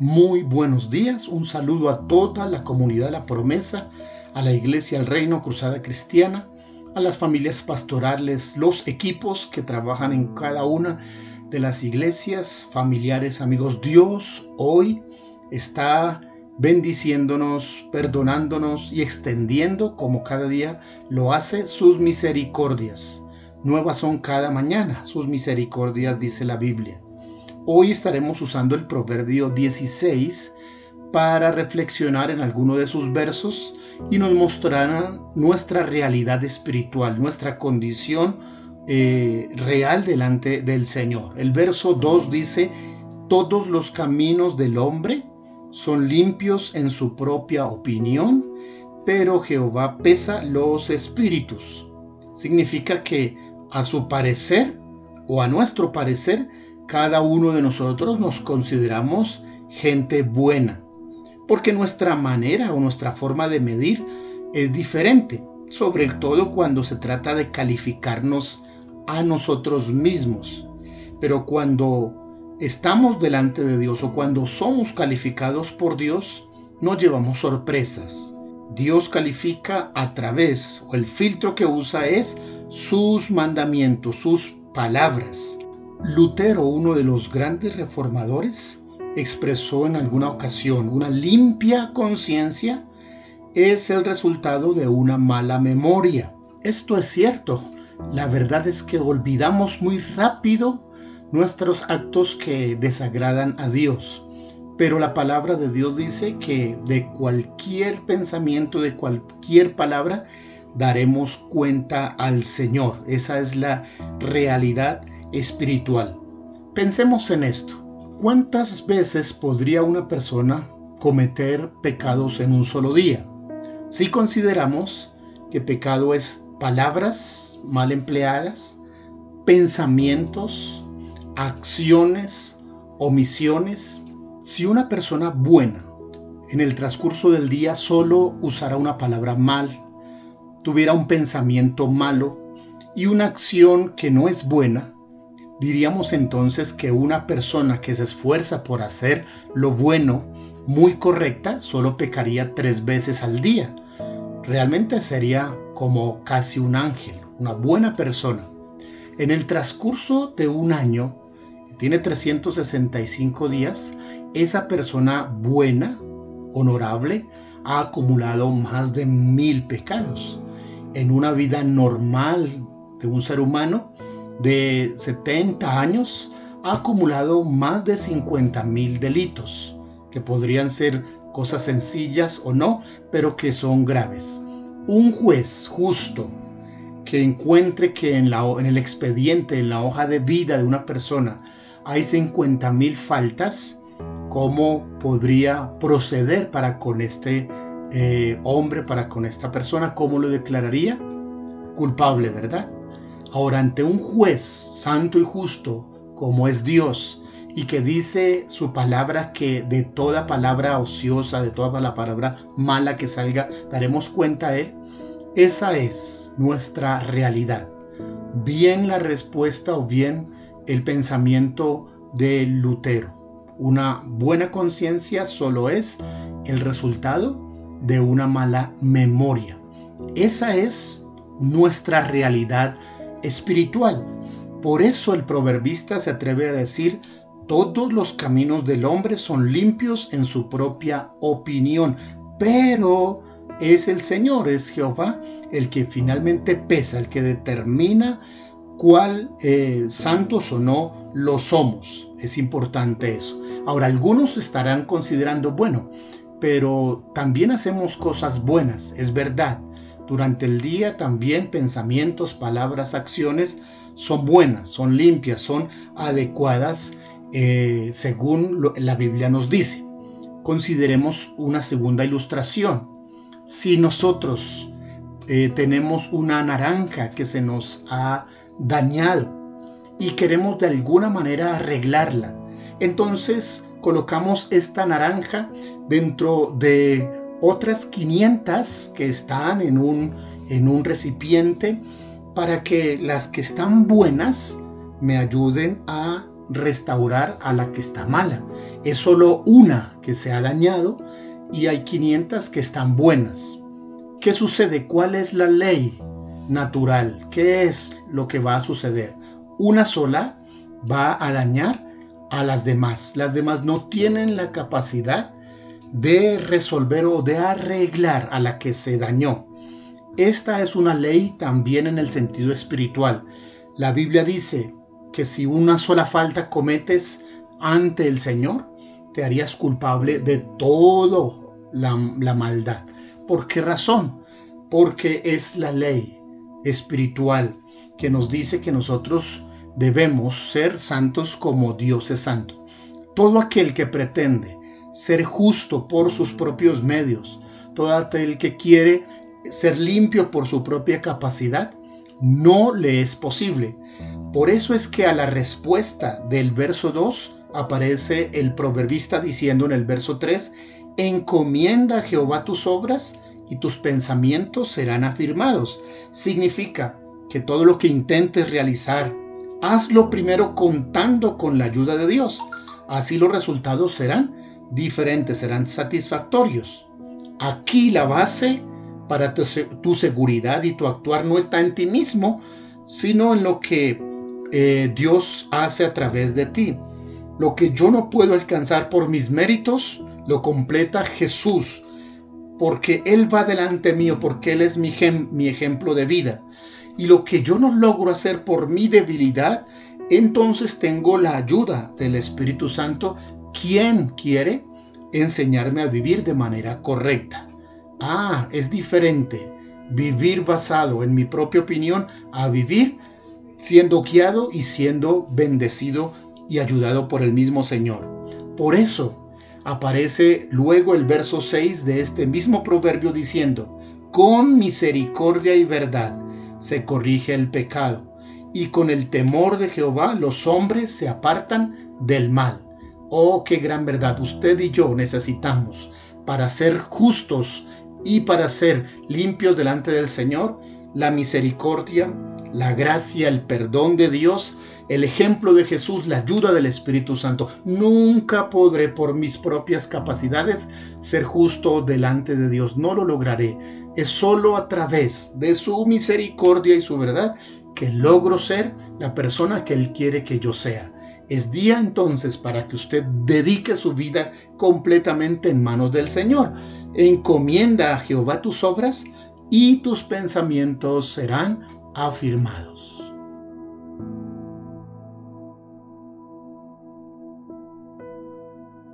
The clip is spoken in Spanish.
Muy buenos días, un saludo a toda la comunidad de la promesa, a la iglesia El Reino Cruzada Cristiana, a las familias pastorales, los equipos que trabajan en cada una de las iglesias, familiares, amigos. Dios hoy está bendiciéndonos, perdonándonos y extendiendo como cada día lo hace sus misericordias. Nuevas son cada mañana sus misericordias, dice la Biblia. Hoy estaremos usando el Proverbio 16 para reflexionar en alguno de sus versos y nos mostrarán nuestra realidad espiritual, nuestra condición eh, real delante del Señor. El verso 2 dice, todos los caminos del hombre son limpios en su propia opinión, pero Jehová pesa los espíritus. Significa que a su parecer o a nuestro parecer, cada uno de nosotros nos consideramos gente buena, porque nuestra manera o nuestra forma de medir es diferente, sobre todo cuando se trata de calificarnos a nosotros mismos. Pero cuando estamos delante de Dios o cuando somos calificados por Dios, no llevamos sorpresas. Dios califica a través, o el filtro que usa es sus mandamientos, sus palabras. Lutero, uno de los grandes reformadores, expresó en alguna ocasión, una limpia conciencia es el resultado de una mala memoria. Esto es cierto. La verdad es que olvidamos muy rápido nuestros actos que desagradan a Dios. Pero la palabra de Dios dice que de cualquier pensamiento, de cualquier palabra, daremos cuenta al Señor. Esa es la realidad espiritual. Pensemos en esto. ¿Cuántas veces podría una persona cometer pecados en un solo día? Si consideramos que pecado es palabras mal empleadas, pensamientos, acciones, omisiones, si una persona buena en el transcurso del día solo usara una palabra mal, tuviera un pensamiento malo y una acción que no es buena, Diríamos entonces que una persona que se esfuerza por hacer lo bueno, muy correcta, solo pecaría tres veces al día. Realmente sería como casi un ángel, una buena persona. En el transcurso de un año, tiene 365 días, esa persona buena, honorable, ha acumulado más de mil pecados. En una vida normal de un ser humano, de 70 años ha acumulado más de 50 mil delitos, que podrían ser cosas sencillas o no, pero que son graves. Un juez justo que encuentre que en, el expediente, en la hoja de vida de una persona, hay 50 mil faltas, ¿cómo podría proceder para con este eh, hombre, para con esta persona? ¿Cómo lo declararía? Culpable, ¿verdad? Ahora, ante un juez santo y justo como es Dios, y que dice su palabra que de toda palabra ociosa, de toda la palabra mala que salga, daremos cuenta a esa es nuestra realidad. Bien la respuesta o bien el pensamiento de Lutero. Una buena conciencia solo es el resultado de una mala memoria. Esa es nuestra realidad espiritual. Por eso el proverbista se atreve a decir, todos los caminos del hombre son limpios en su propia opinión, pero es el Señor, es Jehová, el que finalmente pesa, el que determina cuál eh, santos o no lo somos. Es importante eso. Ahora, algunos estarán considerando, bueno, pero también hacemos cosas buenas, es verdad, durante el día también pensamientos, palabras, acciones son buenas, son limpias, son adecuadas eh, según la Biblia nos dice. Consideremos una segunda ilustración. Si nosotros eh, tenemos una naranja que se nos ha dañado y queremos de alguna manera arreglarla, entonces colocamos esta naranja dentro de otras 500 que están en un, en un recipiente para que las que están buenas me ayuden a restaurar a la que está mala. es solo una que se ha dañado y hay 500 que están buenas. ¿Qué sucede? ¿Cuál es la ley natural? ¿Qué es lo que va a suceder? Una sola va a dañar a las demás. Las demás no tienen la capacidad de resolver o de arreglar a la que se dañó. Esta es una ley también en el sentido espiritual. La Biblia dice que si una sola falta cometes ante el Señor, te harías culpable de todo la, la maldad. ¿Por qué razón? Porque es la ley espiritual que nos dice que nosotros debemos ser santos como Dios es santo. Todo aquel que pretende ser justo por sus propios medios, todo aquel que quiere ser limpio por su propia capacidad, no le es posible. Por eso es que a la respuesta del verso 2 aparece el proverbista diciendo en el verso 3, encomienda a Jehová tus obras y tus pensamientos serán afirmados. Significa que todo lo que intentes realizar, hazlo primero contando con la ayuda de Dios. Así los resultados serán diferentes, serán satisfactorios. Aquí la base para tu, seguridad y tu actuar no está en ti mismo, sino en lo que eh, Dios hace a través de ti. Lo que yo no puedo alcanzar por mis méritos, lo completa Jesús, porque Él va delante mío, porque Él es mi, mi ejemplo de vida. Y lo que yo no logro hacer por mi debilidad, entonces tengo la ayuda del Espíritu Santo, quien quiere enseñarme a vivir de manera correcta. Ah, es diferente vivir basado en mi propia opinión a vivir siendo guiado y siendo bendecido y ayudado por el mismo Señor. Por eso aparece luego el verso 6 de este mismo proverbio diciendo, con misericordia y verdad se corrige el pecado, y con el temor de Jehová los hombres se apartan del mal. Oh, qué gran verdad usted y yo necesitamos para ser justos y para ser limpios delante del Señor, la misericordia, la gracia, el perdón de Dios, el ejemplo de Jesús, la ayuda del Espíritu Santo. Nunca podré por mis propias capacidades ser justo delante de Dios. No lo lograré. Es solo a través de su misericordia y su verdad que logro ser la persona que Él quiere que yo sea. Es día entonces para que usted dedique su vida completamente en manos del Señor. Encomienda a Jehová tus obras y tus pensamientos serán afirmados.